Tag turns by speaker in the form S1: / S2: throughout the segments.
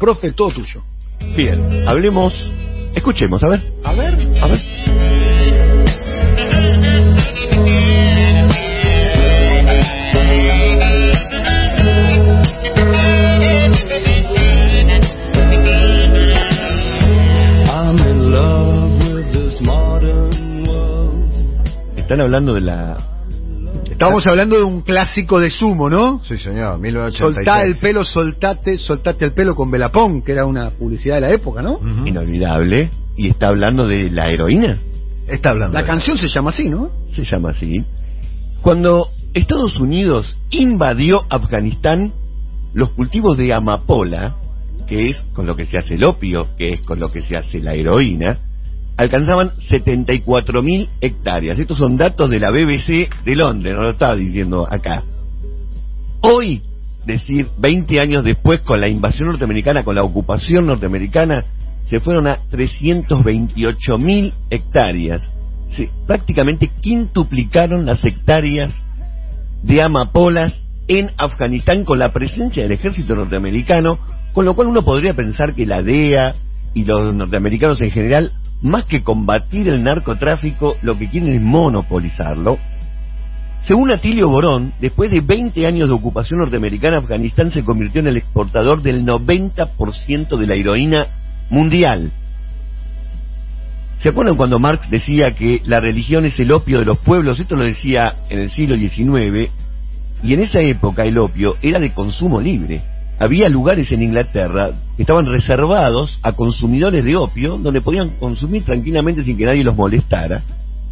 S1: Profe, todo tuyo.
S2: Bien, hablemos, escuchemos, a ver.
S1: A ver.
S2: A ver.
S3: I'm in love with this modern world.
S2: Están hablando de la...
S1: Estamos hablando de un clásico de sumo, ¿no?
S4: Sí, señor, 1986.
S1: Soltá el pelo, soltate, soltate el pelo con Belapón, que era una publicidad de la época, ¿no?
S2: Inolvidable. Y está hablando de la heroína.
S4: Está hablando.
S1: La
S4: de-
S1: canción se llama así, ¿no?
S2: se llama así. Cuando Estados Unidos invadió Afganistán, los cultivos de amapola, que es con lo que se hace el opio, que es con lo que se hace la heroína, alcanzaban 74.000 hectáreas. Estos son datos de la BBC de Londres, no lo estaba diciendo acá. Hoy, decir, 20 años después, con la invasión norteamericana, con la ocupación norteamericana, se fueron a 328.000 hectáreas. Se, prácticamente quintuplicaron las hectáreas de amapolas en Afganistán con la presencia del ejército norteamericano, con lo cual uno podría pensar que la DEA y los norteamericanos en general, más que combatir el narcotráfico, lo que quieren es monopolizarlo. Según Atilio Borón, después de 20 años de ocupación norteamericana, Afganistán se convirtió en el exportador del 90% de la heroína mundial. ¿Se acuerdan cuando Marx decía que la religión es el opio de los pueblos? Esto lo decía en el siglo XIX. Y en esa época el opio era de consumo libre. Había lugares en Inglaterra que estaban reservados a consumidores de opio, donde podían consumir tranquilamente sin que nadie los molestara,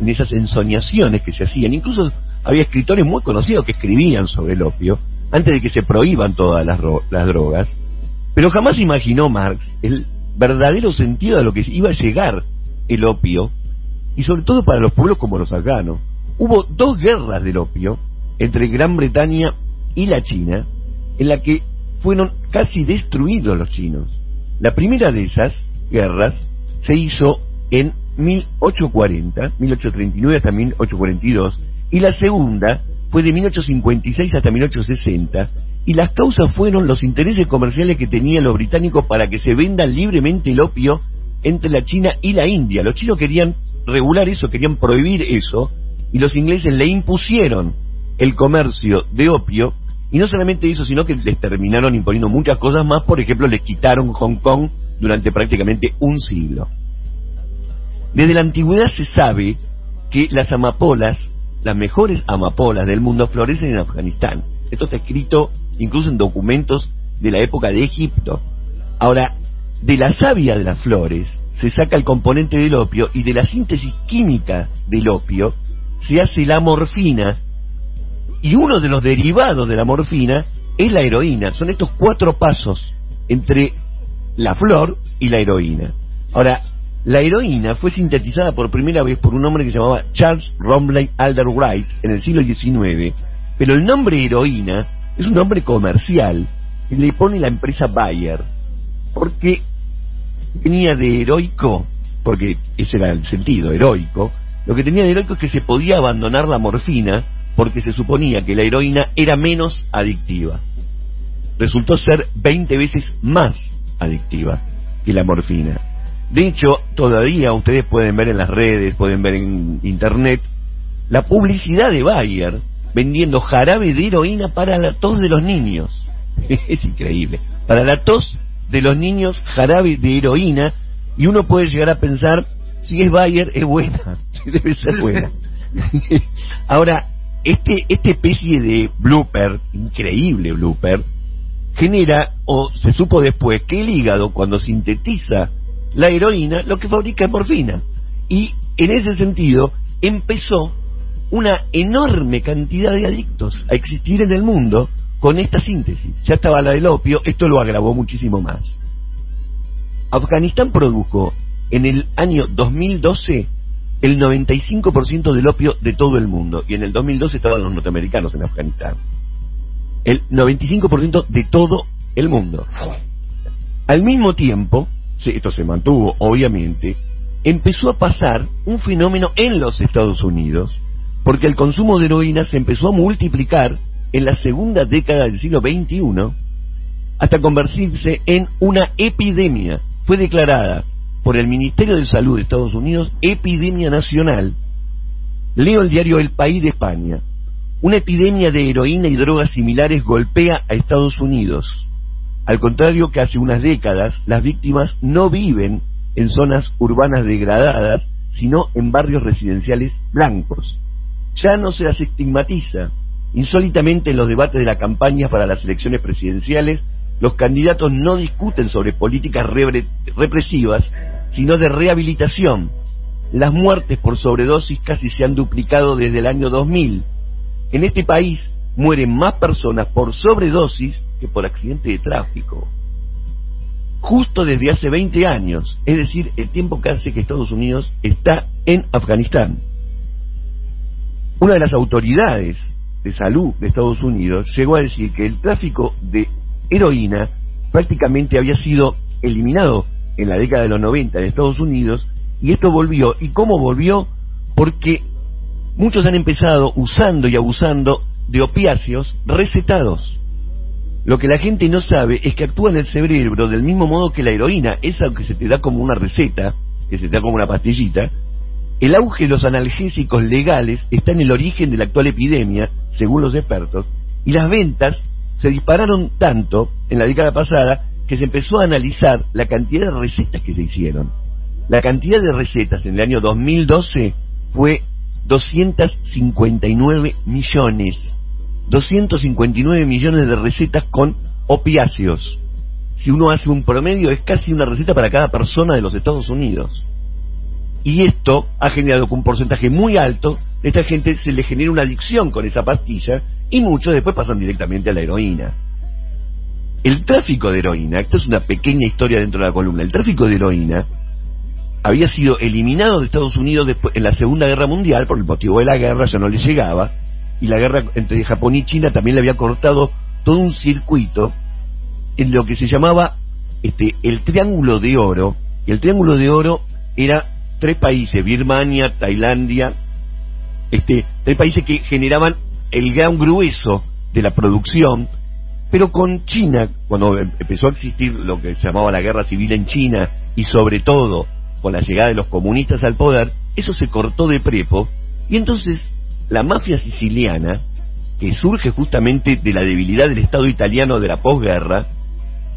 S2: en esas ensoñaciones que se hacían. Incluso había escritores muy conocidos que escribían sobre el opio, antes de que se prohíban todas las, las drogas. Pero jamás imaginó Marx el verdadero sentido de lo que iba a llegar el opio, y sobre todo para los pueblos como los afganos. Hubo dos guerras del opio entre Gran Bretaña y la China, en la que fueron casi destruidos los chinos. La primera de esas guerras se hizo en 1840, 1839 hasta 1842, y la segunda fue de 1856 hasta 1860, y las causas fueron los intereses comerciales que tenían los británicos para que se venda libremente el opio entre la China y la India. Los chinos querían regular eso, querían prohibir eso, y los ingleses le impusieron el comercio de opio, y no solamente eso, sino que les terminaron imponiendo muchas cosas más, por ejemplo, les quitaron Hong Kong durante prácticamente un siglo. Desde la antigüedad se sabe que las amapolas, las mejores amapolas del mundo, florecen en Afganistán. Esto está escrito incluso en documentos de la época de Egipto. Ahora, de la savia de las flores se saca el componente del opio y de la síntesis química del opio se hace la morfina y uno de los derivados de la morfina es la heroína. Son estos cuatro pasos entre la flor y la heroína. Ahora, la heroína fue sintetizada por primera vez por un hombre que se llamaba Charles Romley Alderwright en el siglo XIX, pero el nombre heroína es un nombre comercial que le pone la empresa Bayer, porque tenía de heroico, porque ese era el sentido, heroico, lo que tenía de heroico es que se podía abandonar la morfina porque se suponía que la heroína era menos adictiva. Resultó ser 20 veces más adictiva que la morfina. De hecho, todavía ustedes pueden ver en las redes, pueden ver en internet, la publicidad de Bayer vendiendo jarabe de heroína para la tos de los niños. es increíble. Para la tos de los niños, jarabe de heroína, y uno puede llegar a pensar, si es Bayer, es buena, debe ser buena. Ahora, este, esta especie de blooper, increíble blooper, genera, o se supo después, que el hígado, cuando sintetiza la heroína, lo que fabrica es morfina. Y en ese sentido, empezó una enorme cantidad de adictos a existir en el mundo con esta síntesis. Ya estaba la del opio, esto lo agravó muchísimo más. Afganistán produjo en el año 2012 el 95% del opio de todo el mundo. Y en el 2012 estaban los norteamericanos en Afganistán. El 95% de todo el mundo. Al mismo tiempo, esto se mantuvo obviamente, empezó a pasar un fenómeno en los Estados Unidos, porque el consumo de heroína se empezó a multiplicar en la segunda década del siglo XXI hasta convertirse en una epidemia. Fue declarada por el Ministerio de Salud de Estados Unidos epidemia nacional. Leo el diario El País de España. Una epidemia de heroína y drogas similares golpea a Estados Unidos. Al contrario que hace unas décadas, las víctimas no viven en zonas urbanas degradadas, sino en barrios residenciales blancos. Ya no se las estigmatiza. Insólitamente en los debates de la campaña para las elecciones presidenciales, los candidatos no discuten sobre políticas represivas, sino de rehabilitación. Las muertes por sobredosis casi se han duplicado desde el año 2000. En este país mueren más personas por sobredosis que por accidente de tráfico. Justo desde hace 20 años, es decir, el tiempo que hace que Estados Unidos está en Afganistán. Una de las autoridades de salud de Estados Unidos llegó a decir que el tráfico de heroína prácticamente había sido eliminado en la década de los 90 en Estados Unidos y esto volvió. ¿Y cómo volvió? Porque muchos han empezado usando y abusando de opiáceos recetados. Lo que la gente no sabe es que actúa en el cerebro del mismo modo que la heroína, esa que se te da como una receta, que se te da como una pastillita. El auge de los analgésicos legales está en el origen de la actual epidemia, según los expertos, y las ventas se dispararon tanto en la década pasada que se empezó a analizar la cantidad de recetas que se hicieron. La cantidad de recetas en el año 2012 fue 259 millones. 259 millones de recetas con opiáceos. Si uno hace un promedio es casi una receta para cada persona de los Estados Unidos. Y esto ha generado un porcentaje muy alto esta gente se le genera una adicción con esa pastilla y muchos después pasan directamente a la heroína. El tráfico de heroína, esto es una pequeña historia dentro de la columna, el tráfico de heroína había sido eliminado de Estados Unidos después, en la Segunda Guerra Mundial por el motivo de la guerra, ya no le llegaba, y la guerra entre Japón y China también le había cortado todo un circuito en lo que se llamaba este, el Triángulo de Oro. Y el Triángulo de Oro era tres países, Birmania, Tailandia, este, tres países que generaban el gran grueso de la producción, pero con China, cuando em- empezó a existir lo que se llamaba la guerra civil en China, y sobre todo con la llegada de los comunistas al poder, eso se cortó de prepo, y entonces la mafia siciliana, que surge justamente de la debilidad del Estado italiano de la posguerra,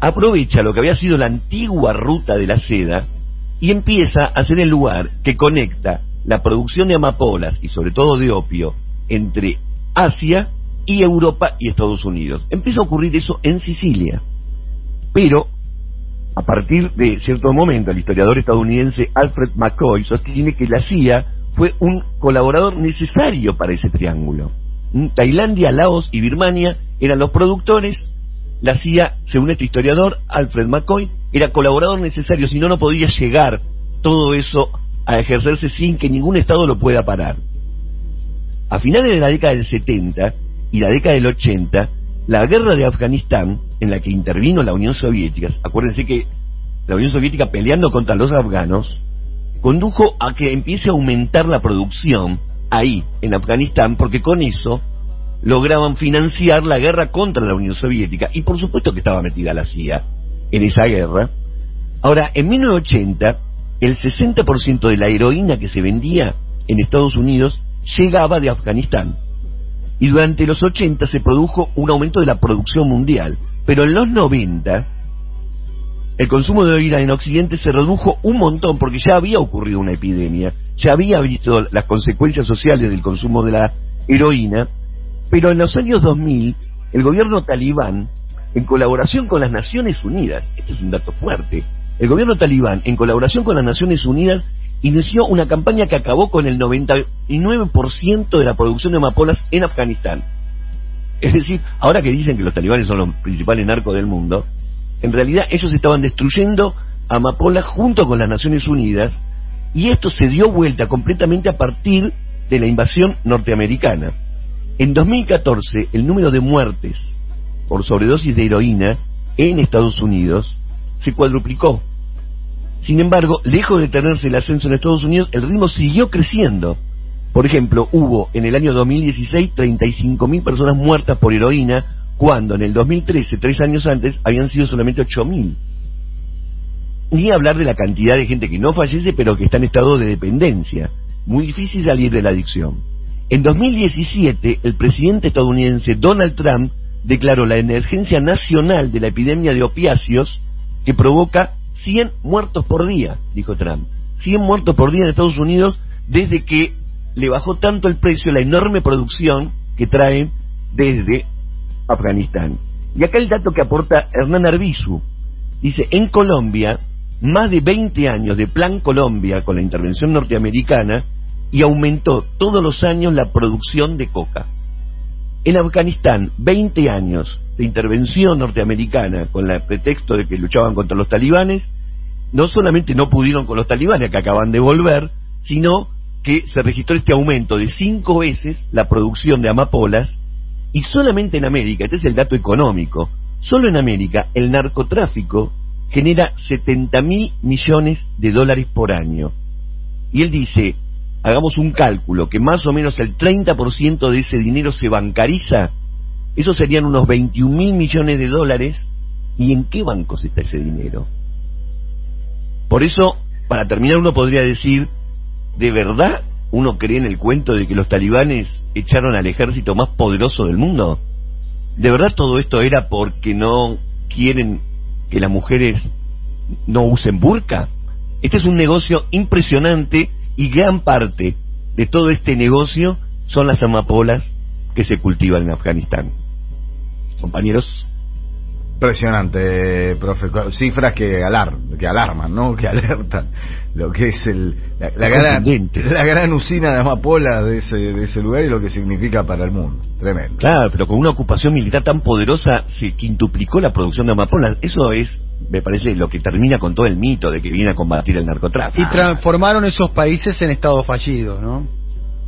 S2: aprovecha lo que había sido la antigua ruta de la seda y empieza a ser el lugar que conecta la producción de amapolas y sobre todo de opio entre Asia y Europa y Estados Unidos. Empieza a ocurrir eso en Sicilia. Pero, a partir de cierto momento, el historiador estadounidense Alfred McCoy sostiene que la CIA fue un colaborador necesario para ese triángulo. Mm, Tailandia, Laos y Birmania eran los productores, la CIA, según este historiador, Alfred McCoy, era colaborador necesario, si no, no podía llegar todo eso a ejercerse sin que ningún Estado lo pueda parar. A finales de la década del 70 y la década del 80, la guerra de Afganistán, en la que intervino la Unión Soviética, acuérdense que la Unión Soviética peleando contra los afganos, condujo a que empiece a aumentar la producción ahí, en Afganistán, porque con eso lograban financiar la guerra contra la Unión Soviética, y por supuesto que estaba metida la CIA en esa guerra. Ahora, en 1980, el 60% de la heroína que se vendía en Estados Unidos llegaba de Afganistán. Y durante los 80 se produjo un aumento de la producción mundial. Pero en los 90, el consumo de heroína en Occidente se redujo un montón porque ya había ocurrido una epidemia, ya había visto las consecuencias sociales del consumo de la heroína, pero en los años 2000 el gobierno talibán, en colaboración con las Naciones Unidas, este es un dato fuerte, el gobierno talibán, en colaboración con las Naciones Unidas, inició una campaña que acabó con el 99% de la producción de amapolas en Afganistán. Es decir, ahora que dicen que los talibanes son los principales narcos del mundo, en realidad ellos estaban destruyendo amapolas junto con las Naciones Unidas y esto se dio vuelta completamente a partir de la invasión norteamericana. En 2014 el número de muertes por sobredosis de heroína en Estados Unidos se cuadruplicó. Sin embargo, lejos de detenerse el ascenso en Estados Unidos, el ritmo siguió creciendo. Por ejemplo, hubo en el año 2016 35.000 personas muertas por heroína cuando en el 2013, tres años antes, habían sido solamente 8.000. Ni hablar de la cantidad de gente que no fallece, pero que está en estado de dependencia. Muy difícil salir de la adicción. En 2017, el presidente estadounidense Donald Trump declaró la emergencia nacional de la epidemia de opiáceos que provoca 100 muertos por día, dijo Trump. 100 muertos por día en Estados Unidos desde que le bajó tanto el precio, la enorme producción que traen desde Afganistán. Y acá el dato que aporta Hernán Arbizu. Dice, en Colombia, más de 20 años de Plan Colombia con la intervención norteamericana y aumentó todos los años la producción de coca. En Afganistán, 20 años de intervención norteamericana con el pretexto de que luchaban contra los talibanes, no solamente no pudieron con los talibanes que acaban de volver, sino que se registró este aumento de cinco veces la producción de amapolas y solamente en América, este es el dato económico, solo en América el narcotráfico genera 70 mil millones de dólares por año. Y él dice, hagamos un cálculo, que más o menos el 30% de ese dinero se bancariza, eso serían unos 21 mil millones de dólares, ¿y en qué bancos está ese dinero? Por eso, para terminar, uno podría decir, ¿de verdad uno cree en el cuento de que los talibanes echaron al ejército más poderoso del mundo? ¿De verdad todo esto era porque no quieren que las mujeres no usen burka? Este es un negocio impresionante y gran parte de todo este negocio son las amapolas que se cultivan en Afganistán. Compañeros,
S4: Impresionante, profe. Cifras que, alar, que alarman, ¿no? Que alertan lo que es el, la, la gran, la gran usina de amapolas de ese, de ese lugar y lo que significa para el mundo. Tremendo.
S2: claro, pero con una ocupación militar tan poderosa se quintuplicó la producción de amapolas. Eso es, me parece, lo que termina con todo el mito de que viene a combatir el narcotráfico.
S1: Y transformaron esos países en estados fallidos, ¿no?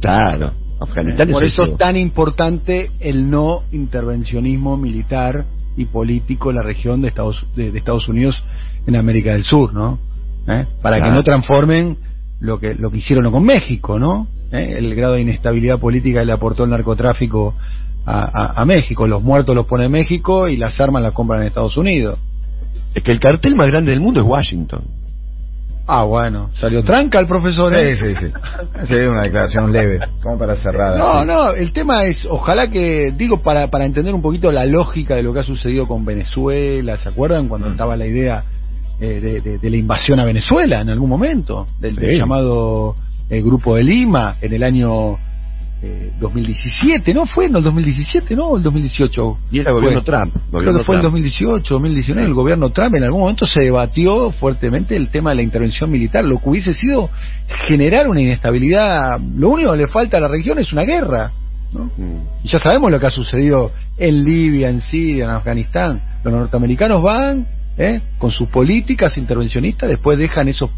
S2: Claro, Afganistán
S1: Por
S2: es
S1: eso es tan importante el no intervencionismo militar y político en la región de Estados, de, de Estados Unidos en América del Sur, ¿no? ¿Eh? Para que no transformen lo que lo que hicieron con México, ¿no? ¿Eh? El grado de inestabilidad política que le aportó el narcotráfico a, a- a México. Los muertos los pone México y las armas las compran en Estados Unidos.
S2: Es que el cartel más grande del mundo es Washington.
S1: Ah, bueno, salió tranca el profesor. ¿eh?
S4: Sí, sí, sí. Sí, una declaración leve, como para cerrar.
S1: No,
S4: así.
S1: no, el tema es, ojalá que, digo, para, para entender un poquito la lógica de lo que ha sucedido con Venezuela, ¿se acuerdan cuando
S4: Mm.
S1: estaba la idea eh, de, de- de la invasión a Venezuela en algún momento? Del, del llamado eh, Grupo de Lima en el año eh, 2017, ¿no? ¿Fue en el 2017, no? ¿O el 2018?
S2: Y era gobierno
S1: Fue.
S2: Trump.
S1: Creo
S2: gobierno
S1: que fue el
S2: Trump.
S1: 2018, 2019, el gobierno Trump en algún momento se debatió fuertemente el tema de la intervención militar, lo que hubiese sido generar una inestabilidad. Lo único que le falta a la región es una guerra. ¿no?
S2: Mm.
S1: Y ya sabemos lo que ha sucedido en Libia, en Siria, en Afganistán. Los norteamericanos van ¿eh? con sus políticas intervencionistas, después dejan esos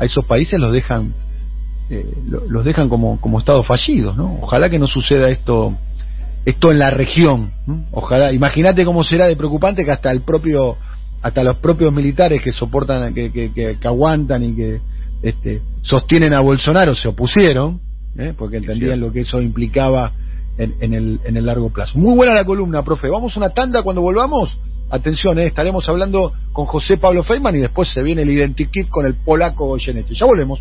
S1: a esos países los dejan eh, lo- los dejan como como estados fallidos, ¿no? Ojalá que no suceda esto esto en la región. ¿no? Ojalá, imagínate cómo será de preocupante que hasta el propio hasta los propios militares que soportan que, que, que- que aguantan y que este, sostienen a Bolsonaro se opusieron ¿eh? porque entendían lo que eso implicaba en, en el, en el largo plazo. Muy buena la columna, profe. Vamos a una tanda cuando volvamos. Atención, ¿eh? estaremos hablando con José Pablo Feynman y después se viene el Identikit con el polaco Goyeneche. Ya volvemos.